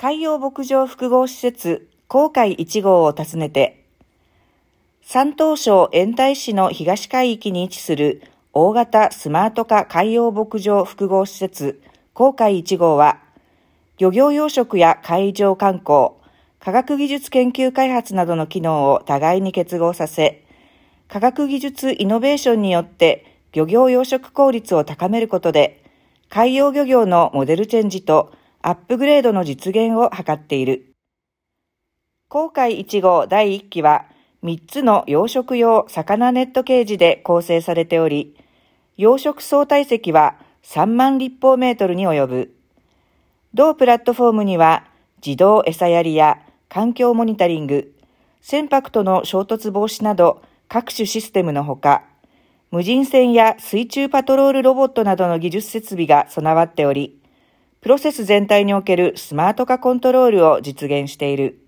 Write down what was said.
海洋牧場複合施設航海1号を訪ねて、山東省延泰市の東海域に位置する大型スマート化海洋牧場複合施設航海1号は、漁業養殖や海上観光、科学技術研究開発などの機能を互いに結合させ、科学技術イノベーションによって漁業養殖効率を高めることで、海洋漁業のモデルチェンジとアップグレードの実現を図っている。航海1号第1期は、3つの養殖用魚ネットケージで構成されており、養殖総体積は3万立方メートルに及ぶ。同プラットフォームには自動餌やりや環境モニタリング、船舶との衝突防止など各種システムのほか、無人船や水中パトロールロボットなどの技術設備が備わっており、プロセス全体におけるスマート化コントロールを実現している。